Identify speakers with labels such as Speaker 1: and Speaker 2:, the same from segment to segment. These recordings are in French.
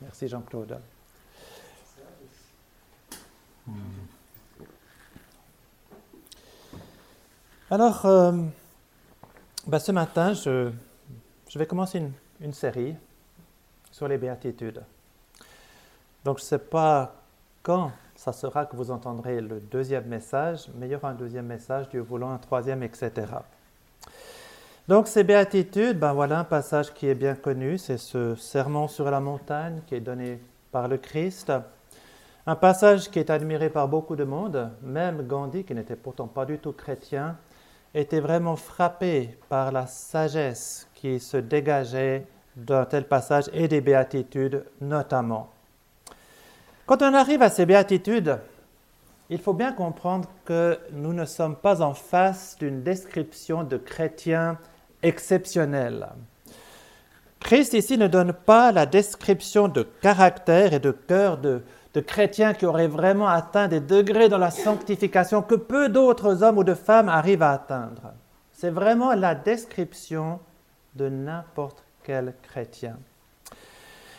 Speaker 1: Merci Jean-Claude. Hmm. Alors, euh, ben, ce matin, je, vais commencer une, série sur les béatitudes. Donc, je ne sais pas quand ça sera que vous entendrez le deuxième message, mais il y aura un deuxième message, Dieu voulant, un troisième, etc. Donc, ces béatitudes, ben voilà un passage qui est bien connu, c'est ce sermon sur la montagne qui est donné par le Christ. Un passage qui est admiré par beaucoup de monde, même Gandhi, qui n'était pourtant pas du tout chrétien, était vraiment frappé par la sagesse qui se dégageait d'un tel passage et des béatitudes notamment. Quand on arrive à ces béatitudes, il faut bien comprendre que nous ne sommes pas en face d'une description de chrétiens exceptionnels. Christ ici ne donne pas la description de caractère et de cœur de, de chrétiens qui auraient vraiment atteint des degrés dans la sanctification que peu d'autres hommes ou de femmes arrivent à atteindre. C'est vraiment la description de n'importe quel chrétien.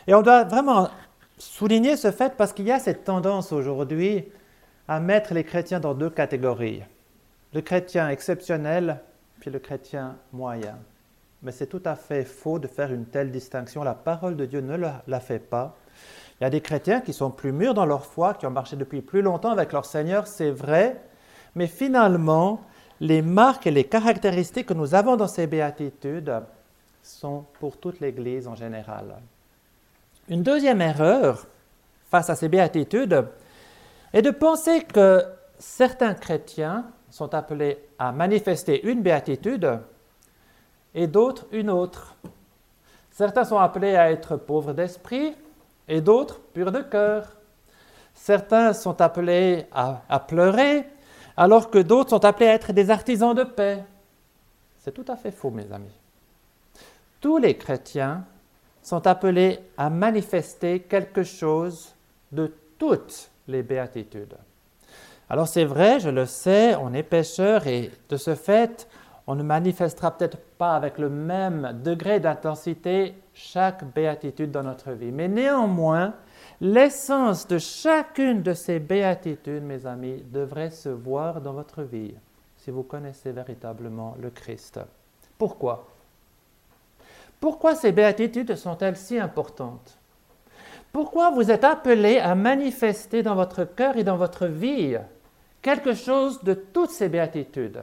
Speaker 1: Et on doit vraiment souligner ce fait parce qu'il y a cette tendance aujourd'hui à mettre les chrétiens dans deux catégories. Le chrétien exceptionnel, puis le chrétien moyen. Mais c'est tout à fait faux de faire une telle distinction. La parole de Dieu ne la fait pas. Il y a des chrétiens qui sont plus mûrs dans leur foi, qui ont marché depuis plus longtemps avec leur Seigneur, c'est vrai, mais finalement, les marques et les caractéristiques que nous avons dans ces béatitudes sont pour toute l'Église en général. Une deuxième erreur face à ces béatitudes est de penser que certains chrétiens sont appelés à manifester une béatitude et d'autres une autre. Certains sont appelés à être pauvres d'esprit, et d'autres purs de cœur. Certains sont appelés à, pleurer, alors que d'autres sont appelés à être des artisans de paix. C'est tout à fait faux, mes amis. Tous les chrétiens sont appelés à manifester quelque chose de toutes les béatitudes. Alors c'est vrai, je le sais, on est pécheur et de ce fait, on ne manifestera peut-être pas avec le même degré d'intensité chaque béatitude dans notre vie. Mais néanmoins, l'essence de chacune de ces béatitudes, mes amis, devrait se voir dans votre vie si vous connaissez véritablement le Christ. Pourquoi? Pourquoi ces béatitudes sont-elles si importantes? Pourquoi vous êtes appelés à manifester dans votre cœur et dans votre vie quelque chose de toutes ces béatitudes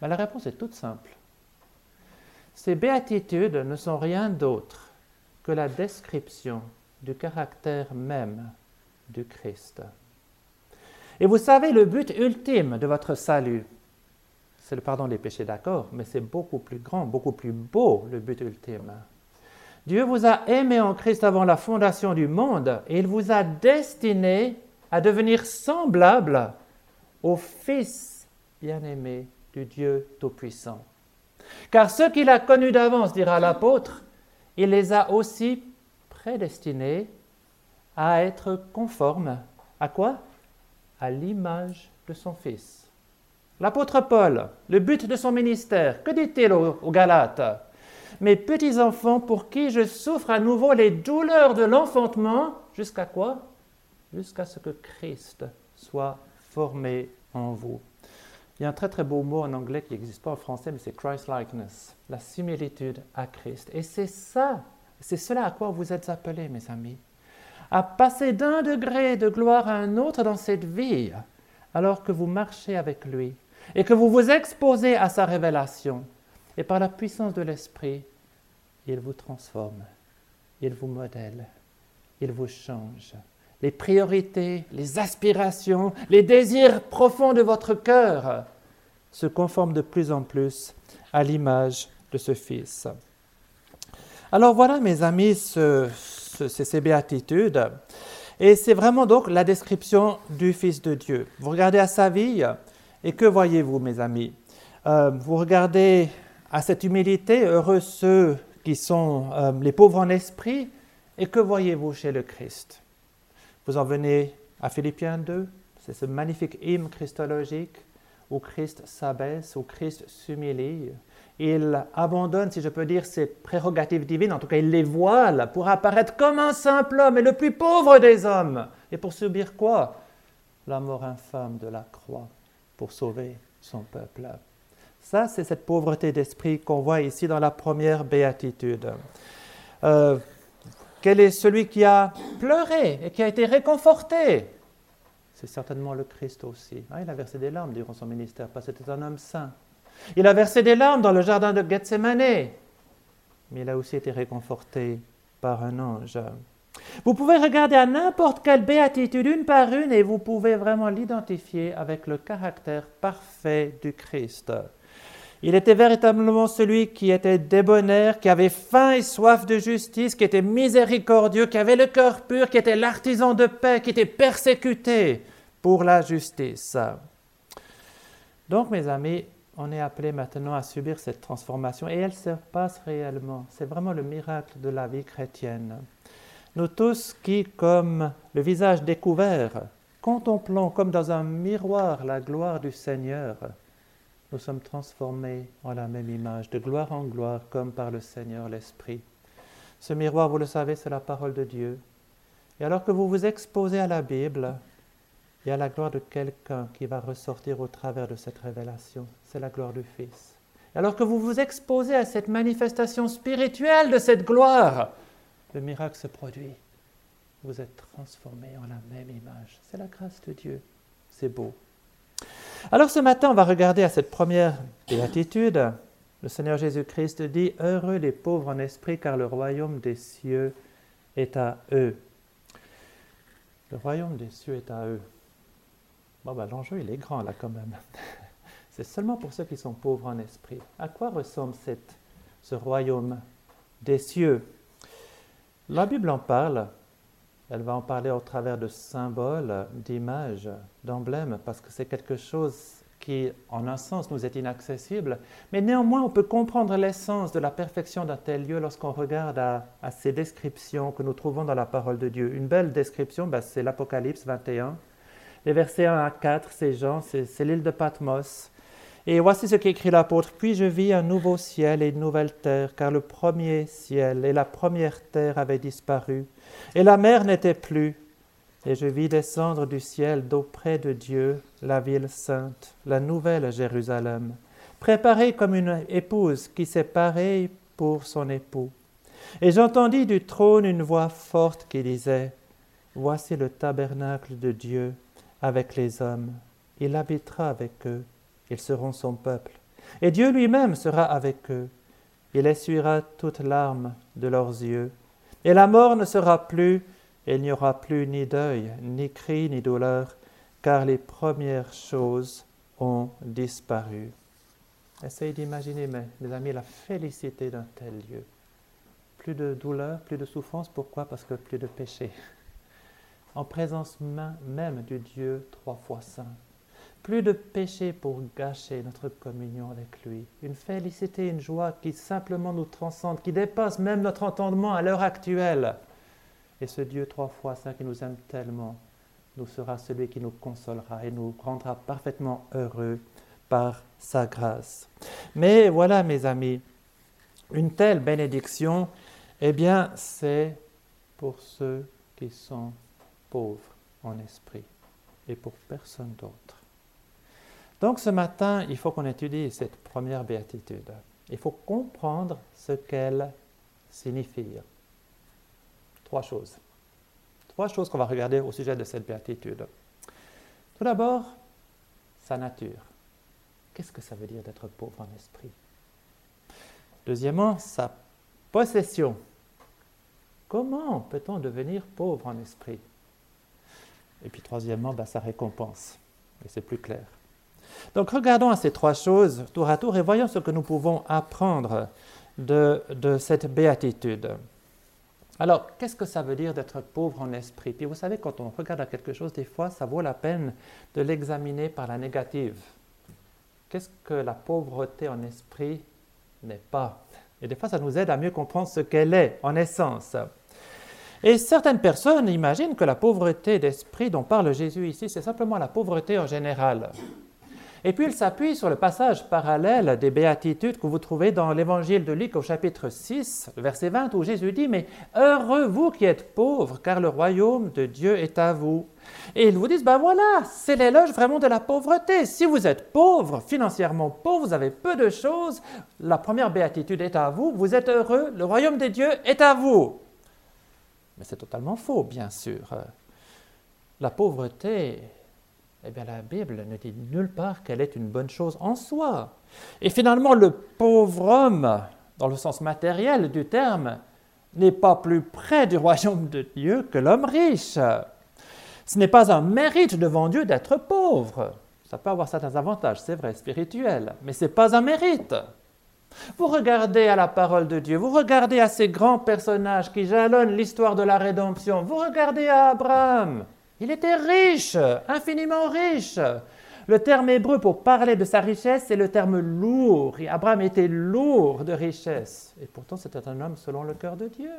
Speaker 1: ben, La réponse est toute simple. Ces béatitudes ne sont rien d'autre que la description du caractère même du Christ. Et vous savez, le but ultime de votre salut, c'est le pardon des péchés, d'accord, mais c'est beaucoup plus grand, beaucoup plus beau, le but ultime. Dieu vous a aimé en Christ avant la fondation du monde et il vous a destiné à devenir semblable au Fils bien-aimé du Dieu Tout-Puissant. Car ceux qu'il a connus d'avance, dira l'apôtre, il les a aussi prédestinés à être conformes à quoi? À l'image de son Fils. L'apôtre Paul, le but de son ministère, que dit-il aux, Galates? Mes petits enfants, pour qui je souffre à nouveau les douleurs de l'enfantement, jusqu'à quoi? Jusqu'à ce que Christ soit formé en vous. Il y a un très très beau mot en anglais qui n'existe pas en français, mais c'est Christ-likeness, la similitude à Christ. Et c'est ça, c'est cela à quoi vous êtes appelés, mes amis, à passer d'un degré de gloire à un autre dans cette vie, alors que vous marchez avec lui et que vous vous exposez à sa révélation. Et par la puissance de l'Esprit, il vous transforme, il vous modèle, il vous change les priorités, les aspirations, les désirs profonds de votre cœur se conforment de plus en plus à l'image de ce Fils. Alors voilà, mes amis, ces béatitudes. Et c'est vraiment donc la description du Fils de Dieu. Vous regardez à sa vie, et que voyez-vous, mes amis? Euh, Vous regardez à cette humilité, heureux ceux qui sont euh, les pauvres en esprit, et que voyez-vous chez le Christ? Vous en venez à Philippiens 2, c'est ce magnifique hymne christologique où Christ s'abaisse, où Christ s'humilie. il abandonne, si je peux dire, ses prérogatives divines, en tout cas il les voile pour apparaître comme un simple homme et le plus pauvre des hommes. Et pour subir quoi? La mort infâme de la croix pour sauver son peuple. Ça, c'est cette pauvreté d'esprit qu'on voit ici dans la première béatitude. Euh, quel est celui qui a pleuré et qui a été réconforté C'est certainement le Christ aussi. Ah, il a versé des larmes durant son ministère parce que c'était un homme saint. Il a versé des larmes dans le jardin de Gethsemane, mais il a aussi été réconforté par un ange. Vous pouvez regarder à n'importe quelle béatitude une par une et vous pouvez vraiment l'identifier avec le caractère parfait du Christ. Il était véritablement celui qui était débonnaire, qui avait faim et soif de justice, qui était miséricordieux, qui avait le cœur pur, qui était l'artisan de paix, qui était persécuté pour la justice. Donc, mes amis, on est appelé maintenant à subir cette transformation et elle se passe réellement. C'est vraiment le miracle de la vie chrétienne. Nous tous qui, comme le visage découvert, contemplons comme dans un miroir la gloire du Seigneur, nous sommes transformés en la même image, de gloire en gloire, comme par le Seigneur l'Esprit. Ce miroir, vous le savez, c'est la parole de Dieu. Et alors que vous vous exposez à la Bible, il y a la gloire de quelqu'un qui va ressortir au travers de cette révélation. C'est la gloire du Fils. Alors que vous vous exposez à cette manifestation spirituelle de cette gloire, le miracle se produit. Vous êtes transformés en la même image. C'est la grâce de Dieu. C'est beau. Alors ce matin, on va regarder à cette première béatitude. Le Seigneur Jésus-Christ dit, Heureux les pauvres en esprit, car le royaume des cieux est à eux. Le royaume des cieux est à eux. Bon, ben, l'enjeu, il est grand là quand même. C'est seulement pour ceux qui sont pauvres en esprit. À quoi ressemble cette, ce royaume des cieux? La Bible en parle. Elle va en parler au travers de symboles, d'images, d'emblèmes, parce que c'est quelque chose qui, en un sens, nous est inaccessible. Mais néanmoins, on peut comprendre l'essence de la perfection d'un tel lieu lorsqu'on regarde à, ces descriptions que nous trouvons dans la parole de Dieu. Une belle description, ben, c'est l'Apocalypse 21 les versets 1 à 4, c'est Jean, c'est l'île de Patmos. Et voici ce qu'écrit l'apôtre. Puis je vis un nouveau ciel et une nouvelle terre, car le premier ciel et la première terre avaient disparu, et la mer n'était plus. Et je vis descendre du ciel d'auprès de Dieu la ville sainte, la nouvelle Jérusalem, préparée comme une épouse qui s'est parée pour son époux. Et j'entendis du trône une voix forte qui disait, Voici le tabernacle de Dieu avec les hommes. Il habitera avec eux. Ils seront son peuple. Et Dieu lui-même sera avec eux. Il essuiera toutes larmes de leurs yeux. Et la mort ne sera plus, il n'y aura plus ni deuil, ni cri, ni douleur, car les premières choses ont disparu. Essayez d'imaginer, mes amis, la félicité d'un tel lieu. Plus de douleur, plus de souffrance. Pourquoi? Parce que plus de péché en présence même du Dieu trois fois saint. Plus de péché pour gâcher notre communion avec lui. Une félicité, une joie qui simplement nous transcende, qui dépasse même notre entendement à l'heure actuelle. Et ce Dieu trois fois saint qui nous aime tellement, nous sera celui qui nous consolera et nous rendra parfaitement heureux par sa grâce. Mais voilà, mes amis, une telle bénédiction, eh bien, c'est pour ceux qui sont pauvre en esprit et pour personne d'autre. Donc ce matin, il faut qu'on étudie cette première béatitude. Il faut comprendre ce qu'elle signifie. Trois choses. Trois choses qu'on va regarder au sujet de cette béatitude. Tout d'abord, sa nature. Qu'est-ce que ça veut dire d'être pauvre en esprit? Deuxièmement, sa possession. Comment peut-on devenir pauvre en esprit? Et puis troisièmement, bah, sa récompense. Et c'est plus clair. Donc regardons à ces trois choses tour à tour et voyons ce que nous pouvons apprendre de, de cette béatitude. Alors, qu'est-ce que ça veut dire d'être pauvre en esprit? Puis vous savez, quand on regarde à quelque chose, des fois, ça vaut la peine de l'examiner par la négative. Qu'est-ce que la pauvreté en esprit n'est pas? Et des fois, ça nous aide à mieux comprendre ce qu'elle est en essence. Et certaines personnes imaginent que la pauvreté d'esprit dont parle Jésus ici, c'est simplement la pauvreté en général. Et puis il s'appuie sur le passage parallèle des béatitudes que vous trouvez dans l'évangile de Luc au chapitre 6, verset 20, où Jésus dit, mais heureux vous qui êtes pauvres, car le royaume de Dieu est à vous. Et ils vous disent, ben voilà, c'est l'éloge vraiment de la pauvreté. Si vous êtes pauvre, financièrement pauvre, vous avez peu de choses, la première béatitude est à vous, vous êtes heureux, le royaume de Dieu est à vous. Mais c'est totalement faux, bien sûr. La pauvreté eh bien la Bible ne dit nulle part qu'elle est une bonne chose en soi. Et finalement, le pauvre homme, dans le sens matériel du terme, n'est pas plus près du royaume de Dieu que l'homme riche. Ce n'est pas un mérite devant Dieu d'être pauvre. Ça peut avoir certains avantages, c'est vrai, spirituels, mais ce n'est pas un mérite. Vous regardez à la parole de Dieu, vous regardez à ces grands personnages qui jalonnent l'histoire de la rédemption, vous regardez à Abraham, il était riche, infiniment riche. Le terme hébreu pour parler de sa richesse, c'est le terme lourd. Abraham était lourd de richesse. Et pourtant, c'était un homme selon le cœur de Dieu.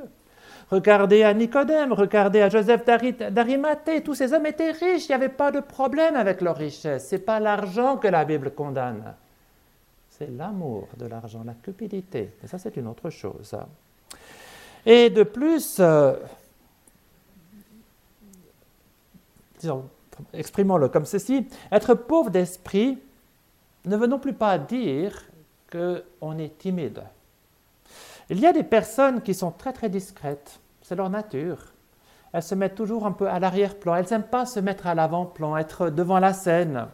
Speaker 1: Regardez à Nicodème, regardez à Joseph d'Arimathée. Tous ces hommes étaient riches. Il n'y avait pas de problème avec leur richesse. Ce n'est pas l'argent que la Bible condamne. C'est l'amour de l'argent, la cupidité. Et ça, c'est une autre chose. Et de plus, euh, exprimons-le comme ceci, être pauvre d'esprit ne veut non plus pas dire qu'on est timide. Il y a des personnes qui sont très très discrètes, c'est leur nature. Elles se mettent toujours un peu à l'arrière-plan, elles n'aiment pas se mettre à l'avant-plan, être devant la scène.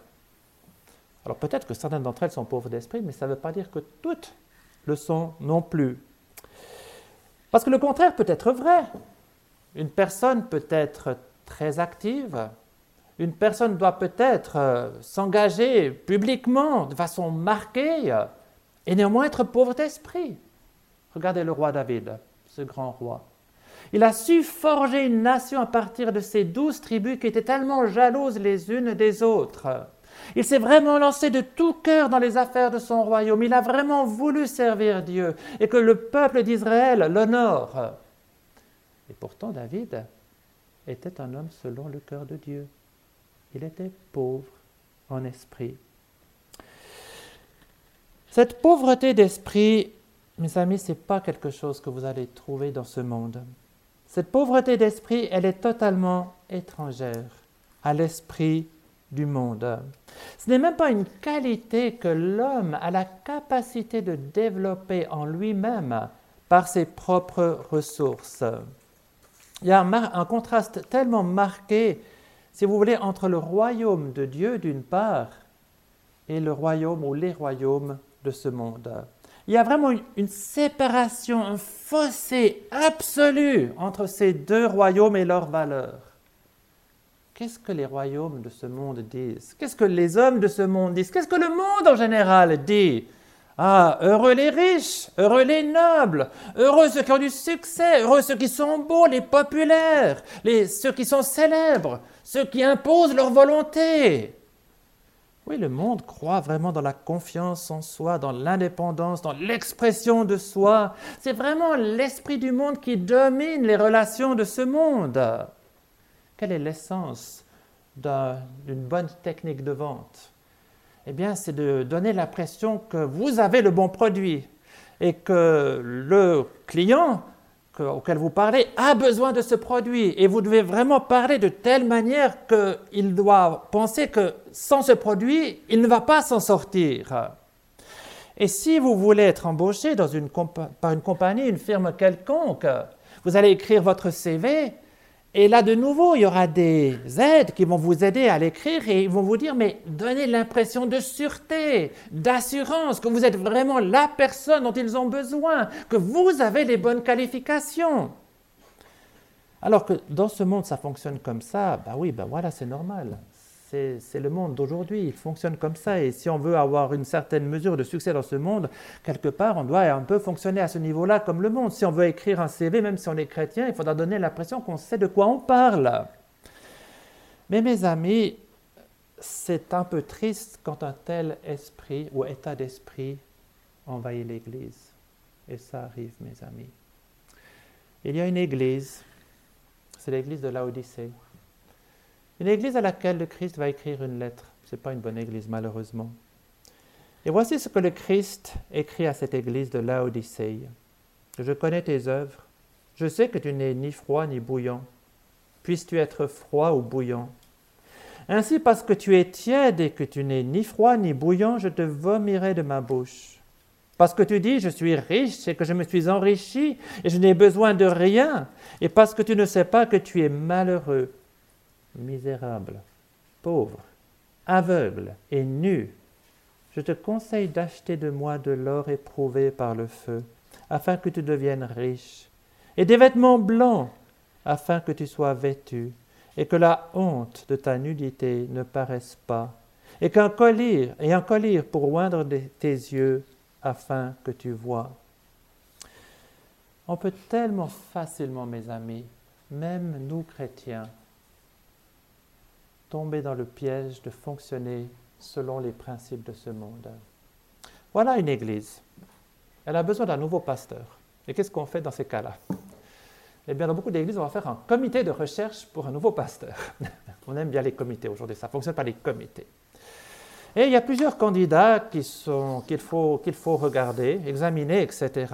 Speaker 1: Alors peut-être que certaines d'entre elles sont pauvres d'esprit, mais ça ne veut pas dire que toutes le sont non plus. Parce que le contraire peut être vrai. Une personne peut être très active. Une personne doit peut-être euh, s'engager publiquement de façon marquée et néanmoins être pauvre d'esprit. Regardez le roi David, ce grand roi. Il a su forger une nation à partir de ces douze tribus qui étaient tellement jalouses les unes des autres. Il s'est vraiment lancé de tout cœur dans les affaires de son royaume. Il a vraiment voulu servir Dieu et que le peuple d'Israël l'honore. Et pourtant, David était un homme selon le cœur de Dieu. Il était pauvre en esprit. Cette pauvreté d'esprit, mes amis, ce n'est pas quelque chose que vous allez trouver dans ce monde. Cette pauvreté d'esprit, elle est totalement étrangère à l'esprit du monde. Ce n'est même pas une qualité que l'homme a la capacité de développer en lui-même par ses propres ressources. Il y a un, contraste tellement marqué, si vous voulez, entre le royaume de Dieu d'une part et le royaume ou les royaumes de ce monde. Il y a vraiment une, séparation, un fossé absolu entre ces deux royaumes et leurs valeurs. Qu'est-ce que les royaumes de ce monde disent? Qu'est-ce que les hommes de ce monde disent? Qu'est-ce que le monde en général dit? Ah, heureux les riches, heureux les nobles, heureux ceux qui ont du succès, heureux ceux qui sont beaux, les populaires, les, ceux qui sont célèbres, ceux qui imposent leur volonté. Oui, le monde croit vraiment dans la confiance en soi, dans l'indépendance, dans l'expression de soi. C'est vraiment l'esprit du monde qui domine les relations de ce monde. Quelle est l'essence d'une bonne technique de vente? Eh bien, c'est de donner l'impression que vous avez le bon produit et que le client auquel vous parlez a besoin de ce produit. Et vous devez vraiment parler de telle manière qu'il doit penser que sans ce produit, il ne va pas s'en sortir. Et si vous voulez être embauché par une compagnie, une firme quelconque, vous allez écrire votre CV et là, de nouveau, il y aura des aides qui vont vous aider à l'écrire et ils vont vous dire, mais donnez l'impression de sûreté, d'assurance, que vous êtes vraiment la personne dont ils ont besoin, que vous avez les bonnes qualifications. Alors que dans ce monde, ça fonctionne comme ça, bah oui, bah voilà, c'est normal c'est le monde d'aujourd'hui, il fonctionne comme ça. Et si on veut avoir une certaine mesure de succès dans ce monde, quelque part, on doit un peu fonctionner à ce niveau-là comme le monde. Si on veut écrire un CV, même si on est chrétien, il faudra donner l'impression qu'on sait de quoi on parle. Mais mes amis, c'est un peu triste quand un tel esprit ou état d'esprit envahit l'Église. Et ça arrive, mes amis. Il y a une Église, c'est l'Église de Laodicée. Une église à laquelle le Christ va écrire une lettre Ce n'est pas une bonne église, malheureusement. Et voici ce que le Christ écrit à cette église de Laodicée. Je connais tes œuvres. Je sais que tu n'es ni froid ni bouillant. Puisses-tu être froid ou bouillant? Ainsi, parce que tu es tiède et que tu n'es ni froid ni bouillant, je te vomirai de ma bouche. Parce que tu dis, je suis riche et que je me suis enrichi et je n'ai besoin de rien. Et parce que tu ne sais pas que tu es malheureux, misérable, pauvre, aveugle et nu. Je te conseille d'acheter de moi de l'or éprouvé par le feu, afin que tu deviennes riche, et des vêtements blancs, afin que tu sois vêtu, et que la honte de ta nudité ne paraisse pas, et qu'un collier et un collier pour oindre tes yeux, afin que tu vois. On peut tellement facilement, mes amis, même nous chrétiens, tomber dans le piège de fonctionner selon les principes de ce monde. Voilà une église. Elle a besoin d'un nouveau pasteur. Et qu'est-ce qu'on fait dans ces cas-là? Eh bien, dans beaucoup d'églises, on va faire un comité de recherche pour un nouveau pasteur. on aime bien les comités aujourd'hui, ça fonctionne par les comités. Et il y a plusieurs candidats qu'il faut, faut regarder, examiner, etc.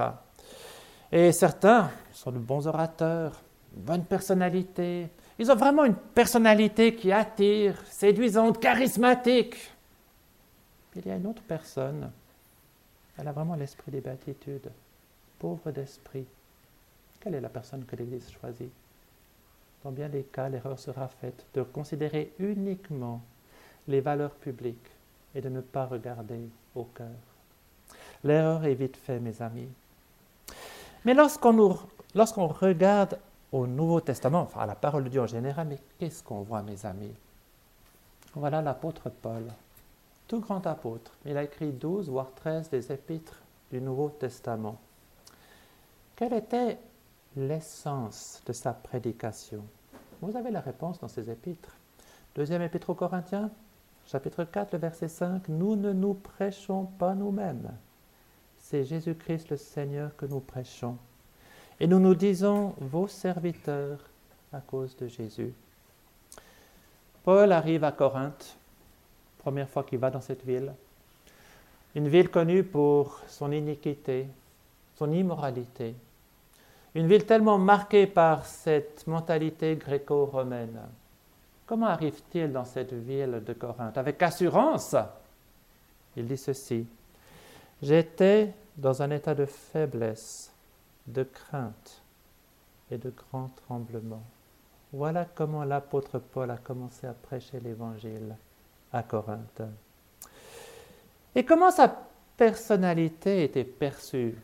Speaker 1: Et certains sont de bons orateurs, bonne personnalité. Ils ont vraiment une personnalité qui attire, séduisante, charismatique. Il y a une autre personne, elle a vraiment l'esprit des béatitudes, pauvre d'esprit. Quelle est la personne que l'Église choisit? Dans bien des cas, l'erreur sera faite de considérer uniquement les valeurs publiques et de ne pas regarder au cœur. L'erreur est vite faite, mes amis. Mais lorsqu'on, regarde au Nouveau Testament, enfin à la parole de Dieu en général, mais qu'est-ce qu'on voit, mes amis? Voilà l'apôtre Paul, tout grand apôtre. Il a écrit 12, voire 13 des épîtres du Nouveau Testament. Quelle était l'essence de sa prédication? Vous avez la réponse dans ces épîtres. Deuxième épître aux Corinthiens, chapitre 4, le verset 5, Nous ne nous prêchons pas nous-mêmes. C'est Jésus-Christ le Seigneur que nous prêchons. Et nous nous disons vos serviteurs à cause de Jésus. Paul arrive à Corinthe, première fois qu'il va dans cette ville. Une ville connue pour son iniquité, son immoralité. Une ville tellement marquée par cette mentalité gréco-romaine. Comment arrive-t-il dans cette ville de Corinthe? Avec assurance, il dit ceci. J'étais dans un état de faiblesse, de crainte et de grand tremblement. Voilà comment l'apôtre Paul a commencé à prêcher l'Évangile à Corinthe. Et comment sa personnalité était perçue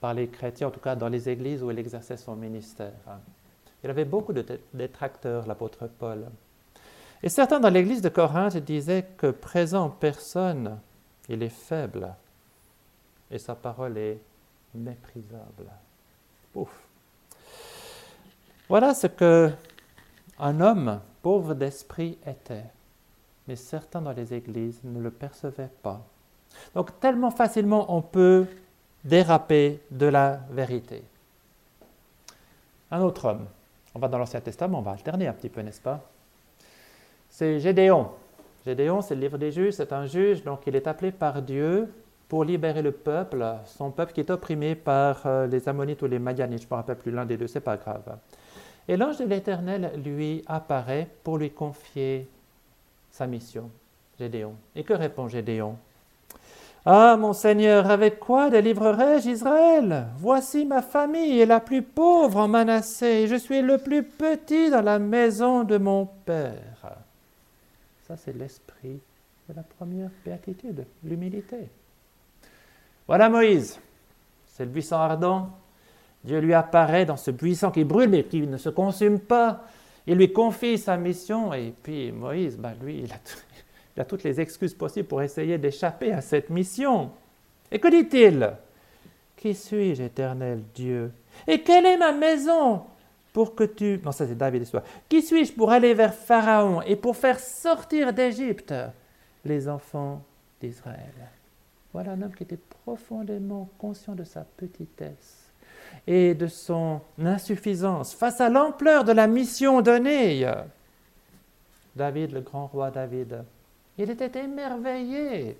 Speaker 1: par les chrétiens, en tout cas dans les églises où il exerçait son ministère. Il avait beaucoup de détracteurs, l'apôtre Paul. Et certains dans l'église de Corinthe disaient que présent en personne, il est faible et sa parole est méprisable. Ouf. Voilà ce que un homme pauvre d'esprit était. Mais certains dans les églises ne le percevaient pas. Donc tellement facilement on peut déraper de la vérité. Un autre homme. On va dans l'Ancien Testament, on va alterner un petit peu, n'est-ce pas? C'est Gédéon. Gédéon, c'est le livre des juges, c'est un juge, donc il est appelé par Dieu pour libérer le peuple, son peuple qui est opprimé par euh, les Ammonites ou les Madianites, je ne me rappelle plus l'un des deux, c'est pas grave. Et l'ange de l'Éternel lui apparaît pour lui confier sa mission, Gédéon. Et que répond Gédéon? Ah, mon Seigneur, avec quoi délivrerai-je Israël? Voici ma famille est la plus pauvre en Manassé, et je suis le plus petit dans la maison de mon Père. Ça, c'est l'esprit de la première béatitude, l'humilité. Voilà Moïse. C'est le buisson ardent. Dieu lui apparaît dans ce buisson qui brûle mais qui ne se consume pas. Il lui confie sa mission et puis Moïse, ben lui, il a, toutes les excuses possibles pour essayer d'échapper à cette mission. Et que dit-il? Qui suis-je, éternel Dieu? Et quelle est ma maison pour que tu... Non, ça c'est David l'histoire. Qui suis-je pour aller vers Pharaon et pour faire sortir d'Égypte les enfants d'Israël? Voilà un homme qui était profondément conscient de sa petitesse et de son insuffisance face à l'ampleur de la mission donnée. David, le grand roi David, Il était émerveillé,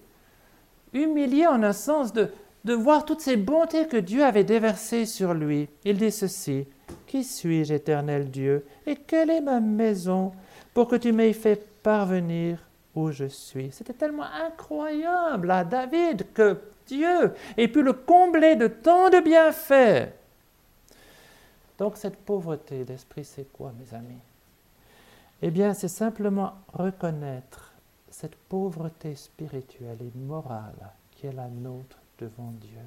Speaker 1: humilié en un sens de, de voir toutes ces bontés que Dieu avait déversées sur lui. Il dit ceci, Qui suis-je, éternel Dieu, et quelle est ma maison pour que tu m'aies fait parvenir où je suis C'était tellement incroyable à David que Dieu ait pu le combler de tant de bienfaits. Donc cette pauvreté d'esprit, c'est quoi, mes amis? Eh bien, c'est simplement reconnaître cette pauvreté spirituelle et morale qui est la nôtre devant Dieu.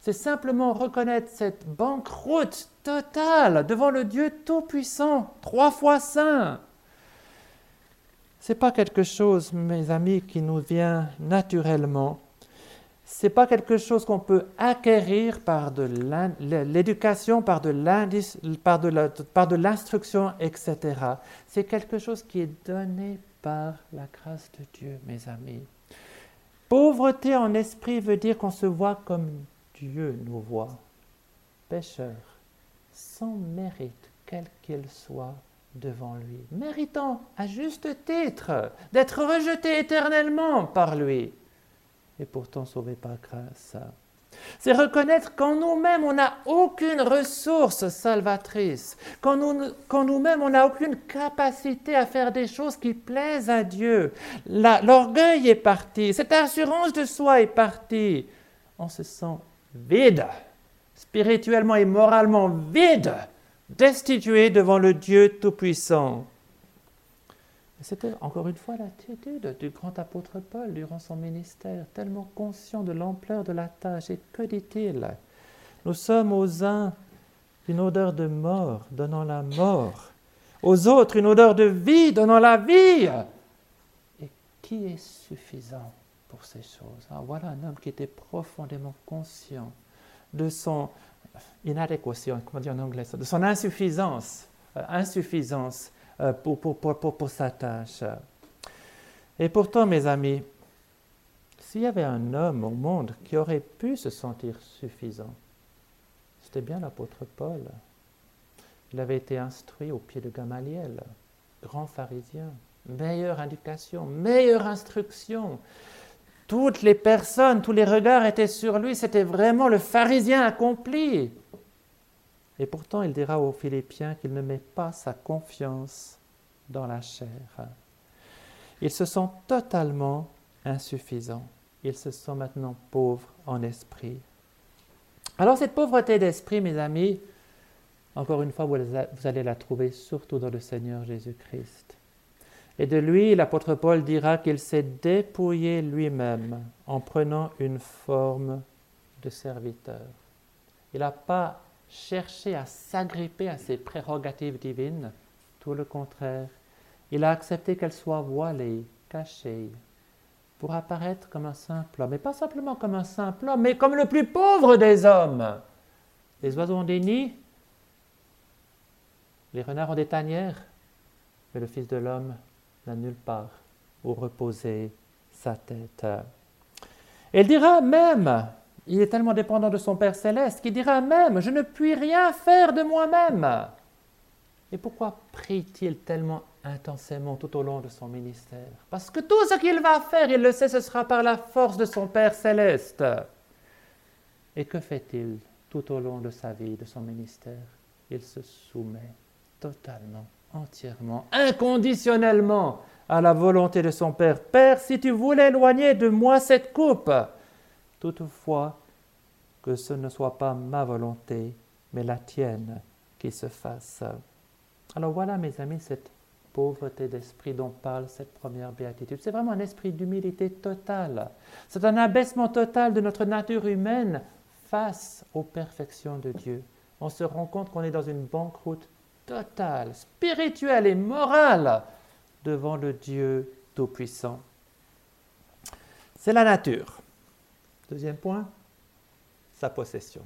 Speaker 1: C'est simplement reconnaître cette banqueroute totale devant le Dieu Tout-Puissant, trois fois saint. Ce n'est pas quelque chose, mes amis, qui nous vient naturellement. Ce n'est pas quelque chose qu'on peut acquérir par de l'éducation, par de l'instruction, etc. C'est quelque chose qui est donné par la grâce de Dieu, mes amis. Pauvreté en esprit veut dire qu'on se voit comme Dieu nous voit, pécheur, sans mérite, quel qu'il soit devant lui, méritant à juste titre d'être rejeté éternellement par lui, et pourtant sauvé par grâce. C'est reconnaître qu'en nous-mêmes, on n'a aucune ressource salvatrice, qu'en nous-mêmes, on n'a aucune capacité à faire des choses qui plaisent à Dieu. L'orgueil est parti, cette assurance de soi est partie. On se sent vide, spirituellement et moralement vide, destitué devant le Dieu Tout-Puissant. C'était encore une fois l'attitude du grand apôtre Paul durant son ministère, tellement conscient de l'ampleur de la tâche. Et que dit-il? Nous sommes aux uns une odeur de mort, donnant la mort, aux autres une odeur de vie, donnant la vie. Et qui est suffisant pour ces choses? Ah, Voilà un homme qui était profondément conscient de son inadéquation, comment dire en anglais, de son insuffisance, euh, insuffisance euh, pour, pour, pour, pour, sa tâche. Et pourtant, mes amis, s'il y avait un homme au monde qui aurait pu se sentir suffisant, c'était bien l'apôtre Paul. Il avait été instruit au pied de Gamaliel, grand pharisien, meilleure indication, meilleure instruction. Toutes les personnes, tous les regards étaient sur lui, c'était vraiment le pharisien accompli. Et pourtant, il dira aux Philippiens qu'il ne met pas sa confiance dans la chair. Il se sent totalement insuffisant. Il se sent maintenant pauvre en esprit. Alors cette pauvreté d'esprit, mes amis, encore une fois, vous allez la trouver surtout dans le Seigneur Jésus-Christ. Et de lui, l'apôtre Paul dira qu'il s'est dépouillé lui-même en prenant une forme de serviteur. Il n'a pas chercher à s'agripper à ses prérogatives divines, tout le contraire. Il a accepté qu'elles soient voilées, cachées, pour apparaître comme un simple homme, et pas simplement comme un simple homme, mais comme le plus pauvre des hommes. Les oiseaux ont des nids, les renards ont des tanières, mais le Fils de l'homme n'a nulle part où reposer sa tête. Il dira même, il est tellement dépendant de son Père céleste qu'il dira même, je ne puis rien faire de moi-même. Et pourquoi prie-t-il tellement intensément tout au long de son ministère? Parce que tout ce qu'il va faire, il le sait, ce sera par la force de son Père céleste. Et que fait-il tout au long de sa vie, de son ministère? Il se soumet totalement, entièrement, inconditionnellement à la volonté de son Père. Père, si tu voulais éloigner de moi cette coupe, toutefois que ce ne soit pas ma volonté, mais la tienne qui se fasse. Alors voilà, mes amis, cette pauvreté d'esprit dont parle cette première béatitude. C'est vraiment un esprit d'humilité totale. C'est un abaissement total de notre nature humaine face aux perfections de Dieu. On se rend compte qu'on est dans une banqueroute totale, spirituelle et morale devant le Dieu Tout-Puissant. C'est la nature. Deuxième point, sa possession.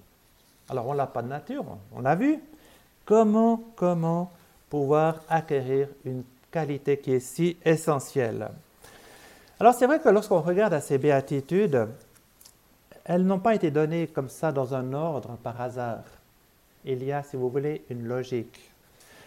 Speaker 1: Alors on n'a pas de nature, on l'a vu. Comment, comment pouvoir acquérir une qualité qui est si essentielle? Alors c'est vrai que lorsqu'on regarde à ces béatitudes, elles n'ont pas été données comme ça dans un ordre par hasard. Il y a, si vous voulez, une logique.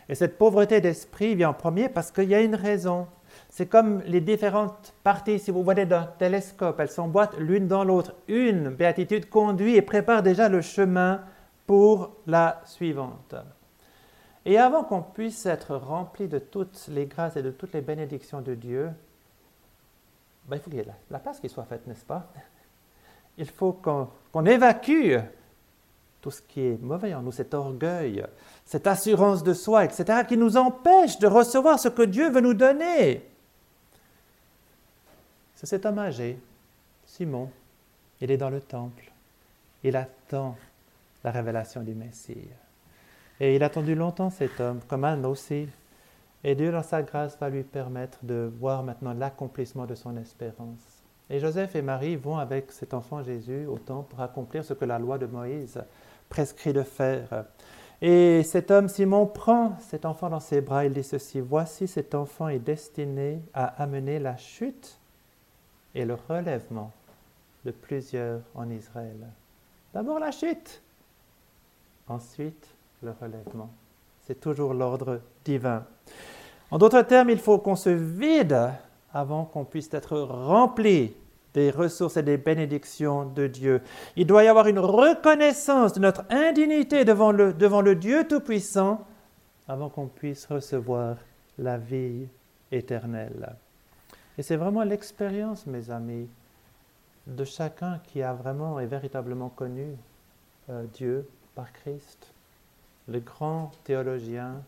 Speaker 1: Et cette pauvreté d'esprit vient en premier parce qu'il y a une raison. C'est comme les différentes parties, si vous voyez d'un télescope, elles s'emboîtent l'une dans l'autre. Une béatitude conduit et prépare déjà le chemin pour la suivante. Et avant qu'on puisse être rempli de toutes les grâces et de toutes les bénédictions de Dieu, ben, il faut qu'il y ait la, place qui soit faite, n'est-ce pas? Il faut qu'on évacue tout ce qui est mauvais en nous, cet orgueil, cette assurance de soi, etc., qui nous empêche de recevoir ce que Dieu veut nous donner. C'est cet homme âgé, Simon. Il est dans le temple. Il attend la révélation du Messie. Et il a attendu longtemps cet homme, comme Anne aussi. Et Dieu, dans sa grâce, va lui permettre de voir maintenant l'accomplissement de son espérance. Et Joseph et Marie vont avec cet enfant Jésus au temple pour accomplir ce que la loi de Moïse prescrit de faire. Et cet homme, Simon, prend cet enfant dans ses bras. Il dit ceci, Voici cet enfant est destiné à amener la chute et le relèvement de plusieurs en Israël. D'abord la chute, ensuite le relèvement. C'est toujours l'ordre divin. En d'autres termes, il faut qu'on se vide avant qu'on puisse être rempli des ressources et des bénédictions de Dieu. Il doit y avoir une reconnaissance de notre indignité devant le, devant le Dieu Tout-Puissant avant qu'on puisse recevoir la vie éternelle. Et c'est vraiment l'expérience, mes amis, de chacun qui a vraiment et véritablement connu euh, Dieu par Christ le grand théologien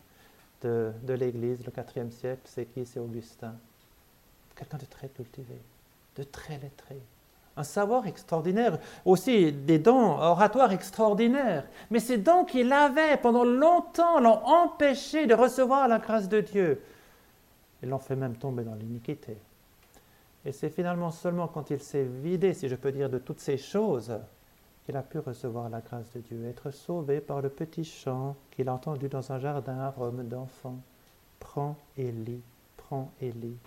Speaker 1: de, l'Église, le IVe siècle, c'est qui? C'est Augustin. Quelqu'un de très cultivé, de très lettré. Un savoir extraordinaire, aussi des dons oratoires extraordinaires. Mais ces dons qu'il avait pendant longtemps l'ont empêché de recevoir la grâce de Dieu. Ils l'ont fait même tomber dans l'iniquité. Et c'est finalement seulement quand il s'est vidé, si je peux dire, de toutes ces choses, qu'il a pu recevoir la grâce de Dieu, être sauvé par le petit chant qu'il a entendu dans un jardin à Rome d'enfants. Prends et lis, prends et lis.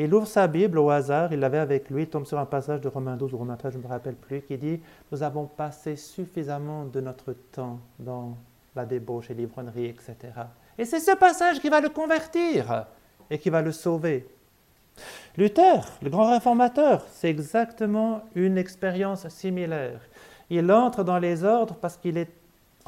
Speaker 1: Il ouvre sa Bible au hasard, il l'avait avec lui, il tombe sur un passage de Romains 12 ou Romains 13, je ne me rappelle plus, qui dit Nous avons passé suffisamment de notre temps dans la débauche et l'ivrognerie, etc. Et c'est ce passage qui va le convertir et qui va le sauver. Luther, le grand réformateur, c'est exactement une expérience similaire. Il entre dans les ordres parce qu'il est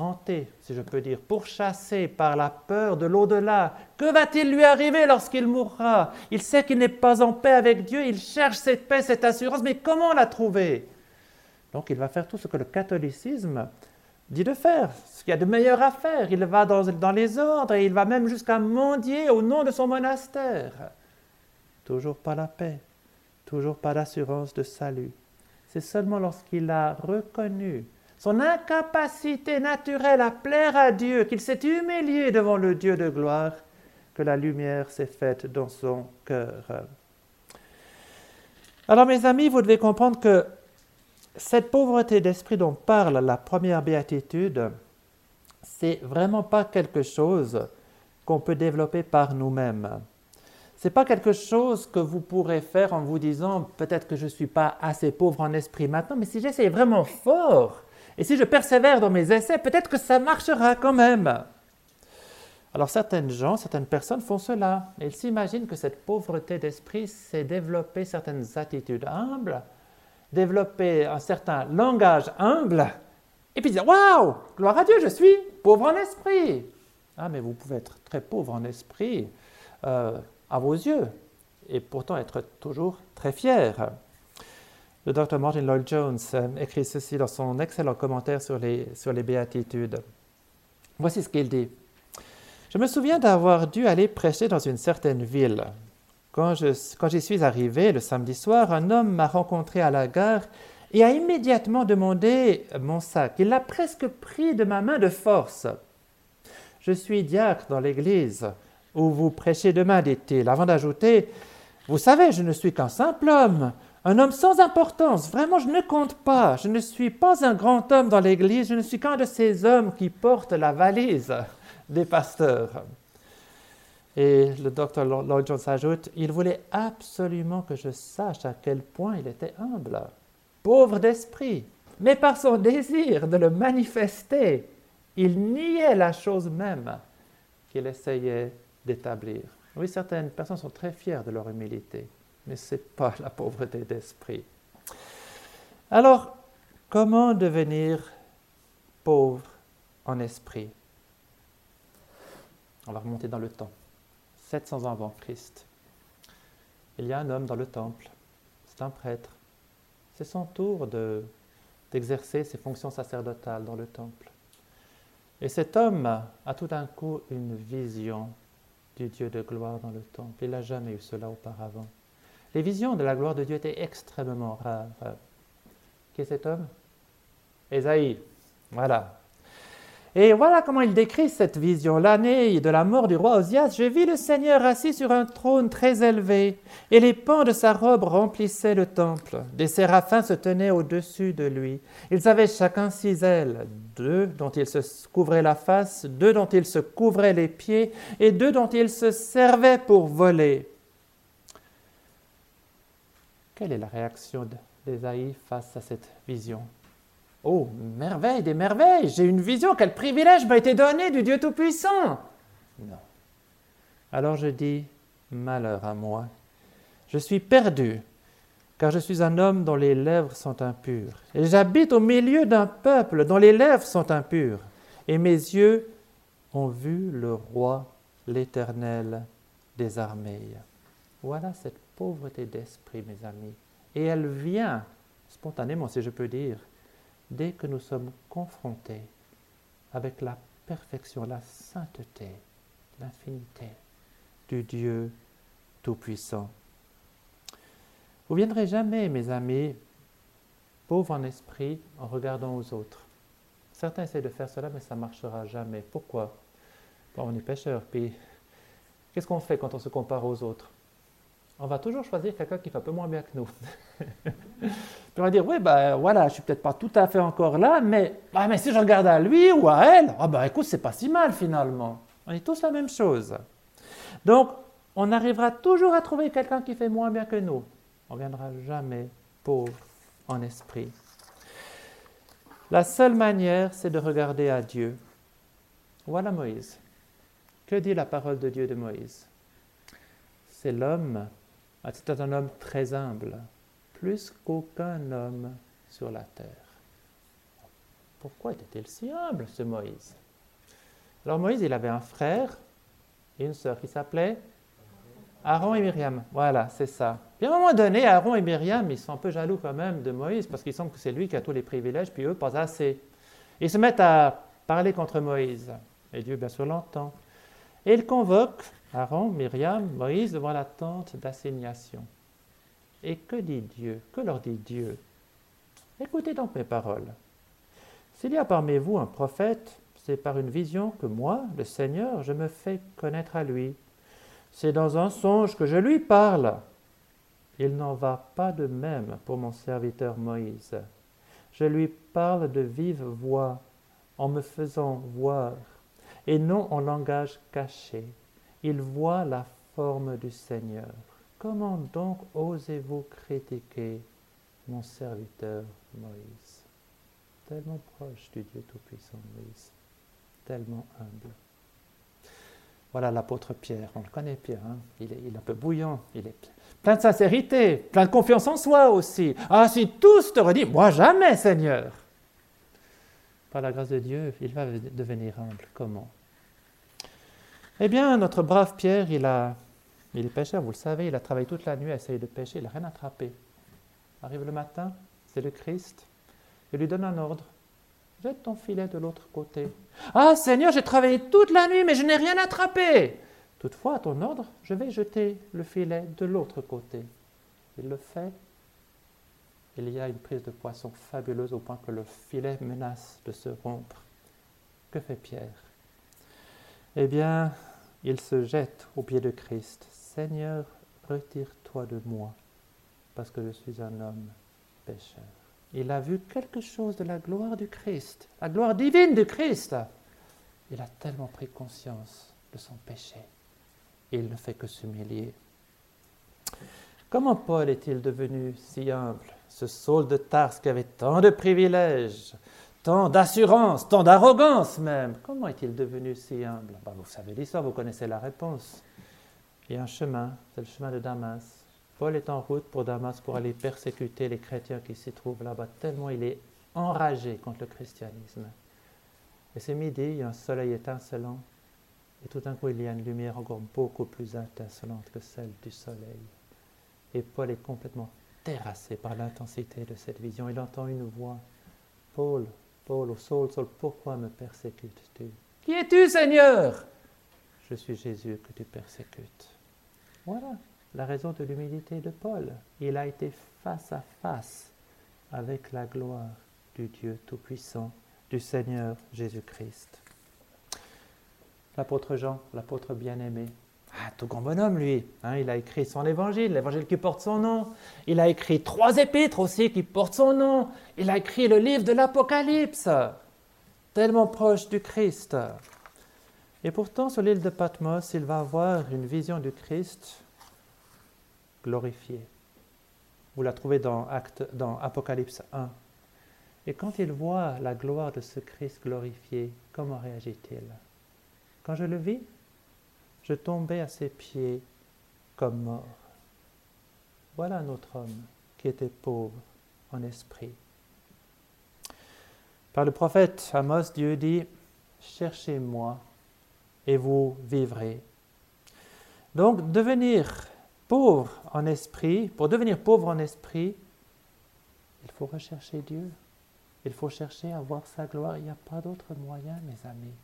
Speaker 1: hanté, si je peux dire, pourchassé par la peur de l'au-delà. Que va-t-il lui arriver lorsqu'il mourra? Il sait qu'il n'est pas en paix avec Dieu, il cherche cette paix, cette assurance, mais comment la trouver? Donc il va faire tout ce que le catholicisme dit de faire, ce qu'il y a de meilleur à faire. Il va dans, les ordres et il va même jusqu'à mendier au nom de son monastère. Toujours pas la paix, toujours pas d'assurance de salut c'est seulement lorsqu'il a reconnu son incapacité naturelle à plaire à Dieu, qu'il s'est humilié devant le Dieu de gloire, que la lumière s'est faite dans son cœur. Alors mes amis, vous devez comprendre que cette pauvreté d'esprit dont parle la première béatitude, c'est vraiment pas quelque chose qu'on peut développer par nous-mêmes. Ce n'est pas quelque chose que vous pourrez faire en vous disant peut-être que je suis pas assez pauvre en esprit maintenant, mais si j'essaie vraiment fort et si je persévère dans mes essais, peut-être que ça marchera quand même. Alors certaines gens, certaines personnes font cela. Ils s'imaginent que cette pauvreté d'esprit, c'est développer certaines attitudes humbles, développer un certain langage humble, et puis dire Waouh, gloire à Dieu, je suis pauvre en esprit. Ah, mais vous pouvez être très pauvre en esprit. Euh, à vos yeux, et pourtant être toujours très fier. Le docteur Martin Lloyd Jones euh, écrit ceci dans son excellent commentaire sur les, sur les béatitudes. Voici ce qu'il dit. Je me souviens d'avoir dû aller prêcher dans une certaine ville. Quand, quand j'y suis arrivé le samedi soir, un homme m'a rencontré à la gare et a immédiatement demandé mon sac. Il l'a presque pris de ma main de force. Je suis diacre dans l'église où vous prêchez demain, dit-il, avant d'ajouter Vous savez, je ne suis qu'un simple homme, un homme sans importance. Vraiment, je ne compte pas. Je ne suis pas un grand homme dans l'Église. Je ne suis qu'un de ces hommes qui portent la valise des pasteurs. Et le docteur Lloyd Jones ajoute Il voulait absolument que je sache à quel point il était humble, pauvre d'esprit. Mais par son désir de le manifester, il niait la chose même qu'il essayait d'établir. Oui, certaines personnes sont très fières de leur humilité, mais ce n'est pas la pauvreté d'esprit. Alors, comment devenir pauvre en esprit? On va remonter dans le temps. 700 ans avant Christ. Il y a un homme dans le temple, c'est un prêtre. C'est son tour d'exercer ses fonctions sacerdotales dans le temple. Et cet homme a tout d'un coup une vision du Dieu de gloire dans le temple. Il n'a jamais eu cela auparavant. Les visions de la gloire de Dieu étaient extrêmement rares. Qui est cet homme? Ésaïe. Voilà. Et voilà comment il décrit cette vision. L'année de la mort du roi Osias, je vis le Seigneur assis sur un trône très élevé, et les pans de sa robe remplissaient le temple. Des séraphins se tenaient au-dessus de lui. Ils avaient chacun six ailes, deux dont ils se couvraient la face, deux dont ils se couvraient les pieds, et deux dont ils se servaient pour voler. Quelle est la réaction d'Ésaïe face à cette vision? Oh, merveille des merveilles, j'ai une vision, quel privilège m'a été donné du Dieu Tout-Puissant. Non. Alors je dis, malheur à moi, je suis perdu, car je suis un homme dont les lèvres sont impures, et j'habite au milieu d'un peuple dont les lèvres sont impures, et mes yeux ont vu le roi, l'Éternel des armées. Voilà cette pauvreté d'esprit, mes amis. Et elle vient spontanément, si je peux dire, dès que nous sommes confrontés avec la perfection, la sainteté, l'infinité du Dieu Tout-Puissant. Vous ne viendrez jamais, mes amis, pauvres en esprit, en regardant aux autres. Certains essaient de faire cela, mais ça ne marchera jamais. Pourquoi? On est pécheurs, puis qu'est-ce qu'on fait quand on se compare aux autres? On va toujours choisir quelqu'un qui fait un peu moins bien que nous. Puis on va dire, oui, ben voilà, je suis peut-être pas tout à fait encore là, mais, ah, mais si je regarde à lui ou à elle, ah ben écoute, c'est pas si mal finalement. On est tous la même chose. Donc, on arrivera toujours à trouver quelqu'un qui fait moins bien que nous. On ne viendra jamais pauvre en esprit. La seule manière, c'est de regarder à Dieu. Voilà Moïse. Que dit la parole de Dieu de Moïse? C'est l'homme c'était un homme très humble, plus qu'aucun homme sur la terre. Pourquoi était-il si humble, ce Moïse? Alors Moïse, il avait un frère et une sœur qui s'appelaient Aaron et Myriam. Voilà, c'est ça. Puis à un moment donné, Aaron et Myriam, ils sont un peu jaloux quand même de Moïse parce qu'ils semble que c'est lui qui a tous les privilèges, puis eux, pas assez. Ils se mettent à parler contre Moïse. Et Dieu, bien sûr, l'entend. Et il convoque Aaron, Myriam, Moïse devant la tente d'assignation. Et que dit Dieu? Que leur dit Dieu? Écoutez donc mes paroles. S'il y a parmi vous un prophète, c'est par une vision que moi, le Seigneur, je me fais connaître à lui. C'est dans un songe que je lui parle. Il n'en va pas de même pour mon serviteur Moïse. Je lui parle de vive voix, en me faisant voir, et non en langage caché il voit la forme du Seigneur. Comment donc osez-vous critiquer mon serviteur Moïse? Tellement proche du Dieu Tout-Puissant Moïse, tellement humble. Voilà l'apôtre Pierre, on le connaît Pierre, hein. il, est, un peu bouillant, il est plein de sincérité, plein de confiance en soi aussi. Ah, si tous te redisent, moi jamais Seigneur. Par la grâce de Dieu, il va devenir humble. Comment eh bien, notre brave Pierre, il, a, il est pêcheur, vous le savez, il a travaillé toute la nuit à essayer de pêcher, il n'a rien attrapé. Arrive le matin, c'est le Christ, il lui donne un ordre. Jette ton filet de l'autre côté. Ah Seigneur, j'ai travaillé toute la nuit, mais je n'ai rien attrapé. Toutefois, à ton ordre, je vais jeter le filet de l'autre côté. Il le fait. Il y a une prise de poisson fabuleuse au point que le filet menace de se rompre. Que fait Pierre? Eh bien, il se jette aux pieds de Christ. Seigneur, retire-toi de moi, parce que je suis un homme pécheur. Il a vu quelque chose de la gloire du Christ, la gloire divine du Christ. Il a tellement pris conscience de son péché. Il ne fait que s'humilier. Comment Paul est-il devenu si humble, ce Saul de Tarse qui avait tant de privilèges, tant d'assurance, tant d'arrogance même. Comment est-il devenu si humble? Ben, Vous savez l'histoire, vous connaissez la réponse. il y a un chemin, c'est le chemin de Damas. Paul est en route pour Damas pour aller persécuter les chrétiens qui s'y trouvent là-bas, tellement il est enragé contre le christianisme. Et c'est midi, il y a un soleil étincelant, et tout d'un coup il y a une lumière encore beaucoup plus étincelante que celle du soleil. Et Paul est complètement terrassé par l'intensité de cette vision. Il entend une voix. Paul, Paul, au Saul, Saul, pourquoi me persécutes-tu?
Speaker 2: Qui es-tu, Seigneur?
Speaker 1: Je suis Jésus que tu persécutes. Voilà la raison de l'humilité de Paul. Il a été face à face avec la gloire du Dieu Tout-Puissant, du Seigneur Jésus-Christ. L'apôtre Jean, l'apôtre bien-aimé, tout grand bonhomme, lui. Hein, il a écrit son évangile, l'évangile qui porte son nom. Il a écrit trois épîtres aussi qui portent son nom. Il a écrit le livre de l'Apocalypse, tellement proche du Christ. Et pourtant, sur l'île de Patmos, il va avoir une vision du Christ glorifié. Vous la trouvez dans, Acte, dans Apocalypse 1. Et quand il voit la gloire de ce Christ glorifié, comment réagit-il? Quand je le vis, je tombais à ses pieds comme mort. Voilà notre homme qui était pauvre en esprit. Par le prophète Amos, Dieu dit, Cherchez-moi et vous vivrez. Donc devenir pauvre en esprit, pour devenir pauvre en esprit, il faut rechercher Dieu. Il faut chercher à voir sa gloire. Il n'y a pas d'autre moyen, mes amis.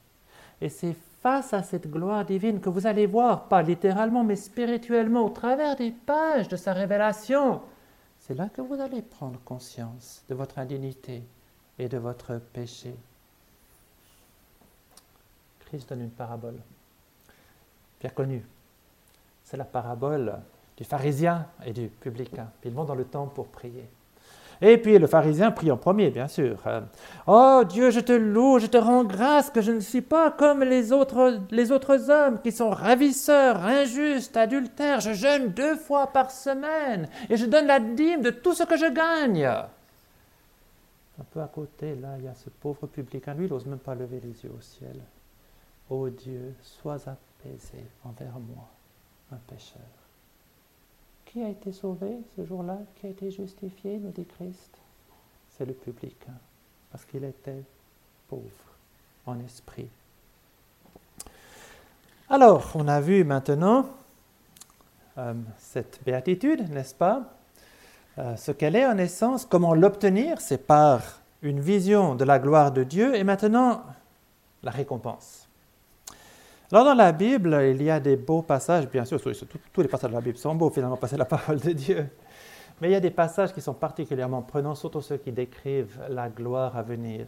Speaker 1: Et c'est face à cette gloire divine que vous allez voir, pas littéralement, mais spirituellement, au travers des pages de sa révélation. C'est là que vous allez prendre conscience de votre indignité et de votre péché. Christ donne une parabole, bien connue. C'est la parabole du pharisien et du publicain. Ils vont dans le temple pour prier. Et puis le pharisien prie en premier, bien sûr. Oh Dieu, je te loue, je te rends grâce que je ne suis pas comme les autres, hommes qui sont ravisseurs, injustes, adultères. Je jeûne deux fois par semaine et je donne la dîme de tout ce que je gagne. Un peu à côté, là, il y a ce pauvre publicain. Lui, il n'ose même pas lever les yeux au ciel. oh Dieu, sois apaisé envers moi, un pécheur. Qui a été sauvé ce jour-là Qui a été justifié, nous dit Christ? C'est le public, hein, parce qu'il était pauvre en esprit. Alors, on a vu maintenant euh, cette béatitude, n'est-ce pas? Euh, Ce qu'elle est en essence, comment l'obtenir, c'est par une vision de la gloire de Dieu et maintenant la récompense. Alors dans la Bible, il y a des beaux passages, bien sûr, tous les passages de la Bible sont beaux finalement, parce que c'est la parole de Dieu. Mais il y a des passages qui sont particulièrement prenants, surtout ceux qui décrivent la gloire à venir.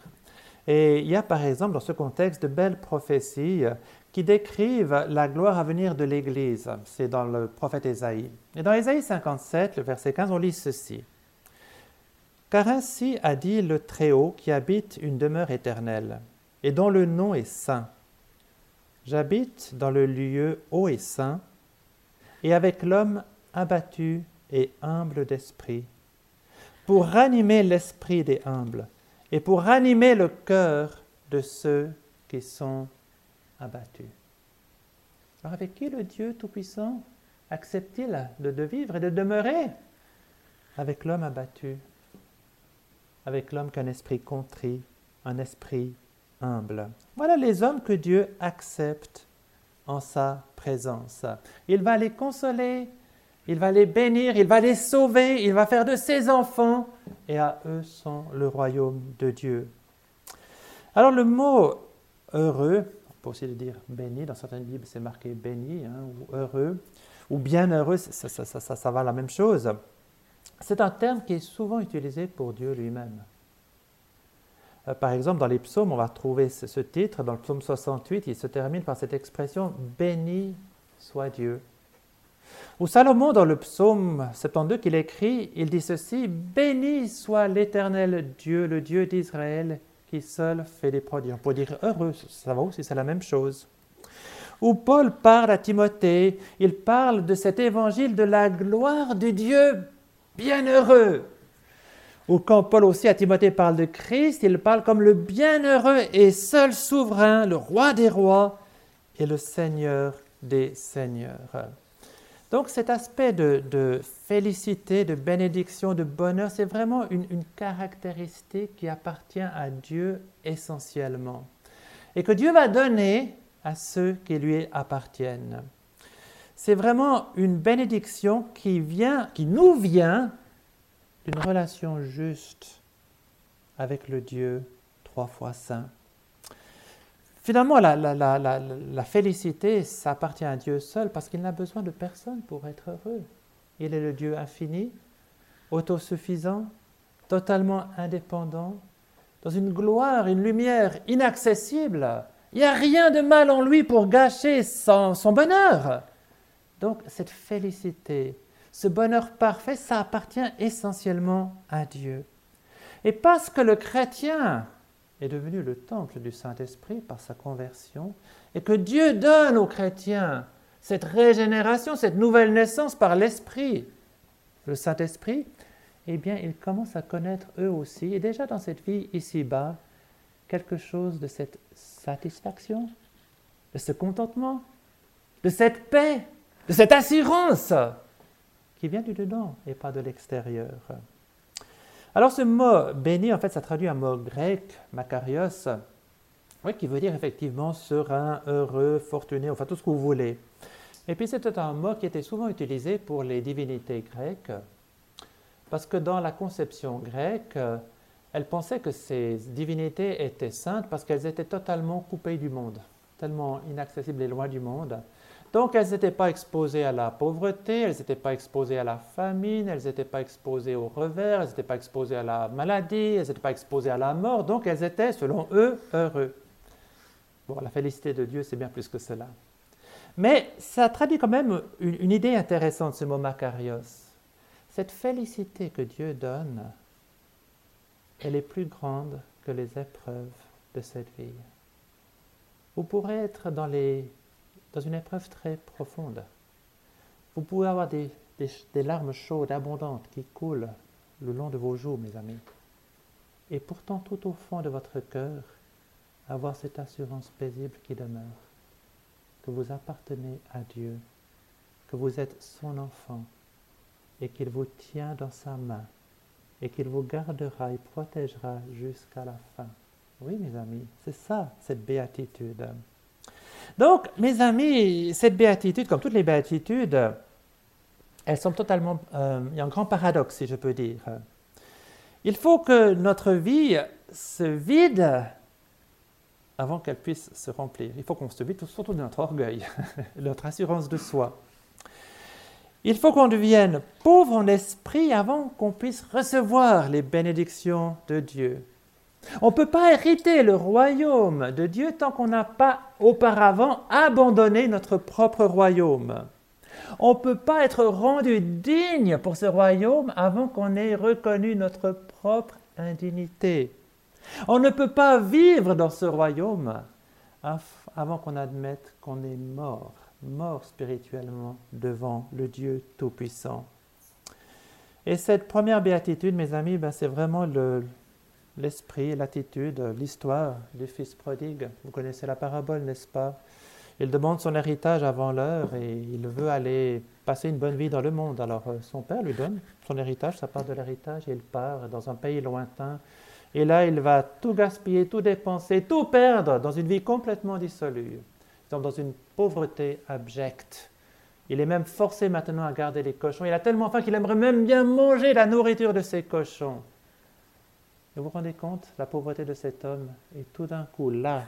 Speaker 1: Et il y a par exemple dans ce contexte de belles prophéties qui décrivent la gloire à venir de l'Église. C'est dans le prophète Ésaïe. Et dans Ésaïe 57, le verset 15, on lit ceci. Car ainsi a dit le Très-Haut qui habite une demeure éternelle, et dont le nom est saint. J'habite dans le lieu haut et saint, et avec l'homme abattu et humble d'esprit, pour ranimer l'esprit des humbles et pour ranimer le cœur de ceux qui sont abattus. Alors avec qui le Dieu Tout-Puissant accepte-t-il de, vivre et de demeurer Avec l'homme abattu, avec l'homme qui a un esprit contrit, un esprit humble. Voilà les hommes que Dieu accepte en sa présence. Il va les consoler, il va les bénir, il va les sauver, il va faire de ses enfants, et à eux sont le royaume de Dieu. Alors le mot heureux, on peut aussi le dire béni, dans certaines Bibles c'est marqué béni, hein, ou heureux, ou bienheureux, ça, ça, ça, ça va la même chose. C'est un terme qui est souvent utilisé pour Dieu lui-même. Euh, par exemple, dans les psaumes, on va trouver ce, titre. Dans le psaume 68, il se termine par cette expression Béni soit Dieu. Ou Salomon, dans le psaume 72 qu'il écrit, il dit ceci Béni soit l'Éternel Dieu, le Dieu d'Israël, qui seul fait des prodiges. On peut dire heureux, ça va aussi, c'est la même chose. Ou Paul parle à Timothée, il parle de cet évangile de la gloire du Dieu bienheureux. Ou quand Paul aussi à Timothée parle de Christ, il parle comme le bienheureux et seul souverain, le roi des rois et le seigneur des seigneurs. Donc cet aspect de, félicité, de bénédiction, de bonheur, c'est vraiment une, une, caractéristique qui appartient à Dieu essentiellement. Et que Dieu va donner à ceux qui lui appartiennent. C'est vraiment une bénédiction qui vient, qui nous vient d'une relation juste avec le Dieu trois fois saint. Finalement, la, la, félicité, ça appartient à Dieu seul parce qu'il n'a besoin de personne pour être heureux. Il est le Dieu infini, autosuffisant, totalement indépendant, dans une gloire, une lumière inaccessible. Il n'y a rien de mal en lui pour gâcher son, son bonheur. Donc cette félicité, ce bonheur parfait, ça appartient essentiellement à Dieu. Et parce que le chrétien est devenu le temple du Saint-Esprit par sa conversion, et que Dieu donne aux chrétiens cette régénération, cette nouvelle naissance par l'Esprit, le Saint-Esprit, eh bien, ils commencent à connaître eux aussi, et déjà dans cette vie ici-bas, quelque chose de cette satisfaction, de ce contentement, de cette paix, de cette assurance qui vient du dedans et pas de l'extérieur. Alors ce mot béni, en fait, ça traduit un mot grec, makarios, qui veut dire effectivement serein, heureux, fortuné, enfin tout ce que vous voulez. Et puis c'était un mot qui était souvent utilisé pour les divinités grecques, parce que dans la conception grecque, elles pensaient que ces divinités étaient saintes parce qu'elles étaient totalement coupées du monde, tellement inaccessibles et loin du monde. Donc elles n'étaient pas exposées à la pauvreté, elles n'étaient pas exposées à la famine, elles n'étaient pas exposées au revers, elles n'étaient pas exposées à la maladie, elles n'étaient pas exposées à la mort, donc elles étaient, selon eux, heureux. Bon, la félicité de Dieu, c'est bien plus que cela. Mais ça traduit quand même une, idée intéressante, ce mot Makarios. Cette félicité que Dieu donne, elle est plus grande que les épreuves de cette vie. Vous pourrez être dans les dans une épreuve très profonde. Vous pouvez avoir des, larmes chaudes, abondantes, qui coulent le long de vos joues, mes amis. Et pourtant, tout au fond de votre cœur, avoir cette assurance paisible qui demeure, que vous appartenez à Dieu, que vous êtes son enfant, et qu'il vous tient dans sa main, et qu'il vous gardera et protégera jusqu'à la fin. Oui, mes amis, c'est ça, cette béatitude. Donc, mes amis, cette béatitude, comme toutes les béatitudes, elles sont totalement... Euh, il y a un grand paradoxe, si je peux dire. Il faut que notre vie se vide avant qu'elle puisse se remplir. Il faut qu'on se vide surtout de notre orgueil, notre assurance de soi. Il faut qu'on devienne pauvre en esprit avant qu'on puisse recevoir les bénédictions de Dieu. On ne peut pas hériter le royaume de Dieu tant qu'on n'a pas auparavant abandonné notre propre royaume. On ne peut pas être rendu digne pour ce royaume avant qu'on ait reconnu notre propre indignité. On ne peut pas vivre dans ce royaume avant qu'on admette qu'on est mort, mort spirituellement devant le Dieu Tout-Puissant. Et cette première béatitude, mes amis, ben c'est vraiment le, l'esprit, l'attitude, l'histoire du fils prodigue. Vous connaissez la parabole, n'est-ce pas? Il demande son héritage avant l'heure et il veut aller passer une bonne vie dans le monde. Alors euh, son père lui donne son héritage, sa part de l'héritage, et il part dans un pays lointain. Et là, il va tout gaspiller, tout dépenser, tout perdre dans une vie complètement dissolue. Il tombe dans une pauvreté abjecte. Il est même forcé maintenant à garder les cochons. Il a tellement faim qu'il aimerait même bien manger la nourriture de ses cochons. Vous vous rendez compte la pauvreté de cet homme Et tout d'un coup, là,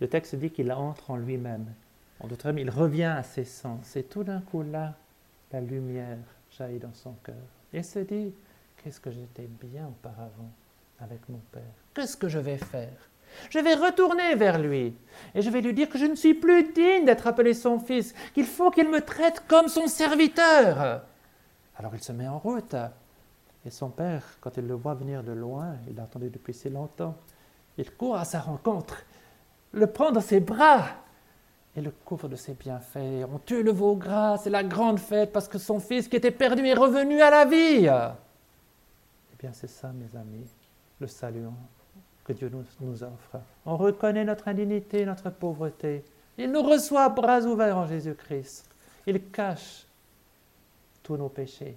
Speaker 1: le texte dit qu'il entre en lui-même. En d'autres termes, il revient à ses sens. Et tout d'un coup, là, la lumière jaillit dans son cœur. Et il se dit, qu'est-ce que j'étais bien auparavant avec mon Père? Qu'est-ce que je vais faire? Je vais retourner vers lui et je vais lui dire que je ne suis plus digne d'être appelé son fils, qu'il faut qu'il me traite comme son serviteur. Alors il se met en route et son père, quand il le voit venir de loin, il l'a attendu depuis si longtemps, il court à sa rencontre, le prend dans ses bras et le couvre de ses bienfaits. On tue le veau gras, c'est la grande fête parce que son fils qui était perdu est revenu à la vie. Eh bien, c'est ça, mes amis, le salut que Dieu nous, nous offre. On reconnaît notre indignité, notre pauvreté. Il nous reçoit bras ouverts en Jésus-Christ. Il cache tous nos péchés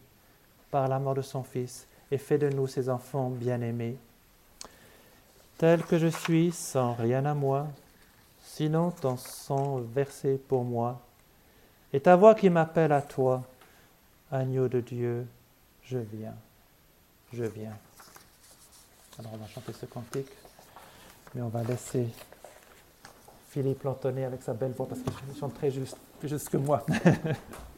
Speaker 1: par la mort de son Fils et fait de nous ses enfants bien-aimés. Tel que je suis, sans rien à moi, sinon ton sang versé pour moi, et ta voix qui m'appelle à toi, agneau de Dieu, je viens, je viens. Alors on va chanter ce cantique, mais on va laisser Philippe l'entonner avec sa belle voix parce qu'il chante très juste, plus juste que moi.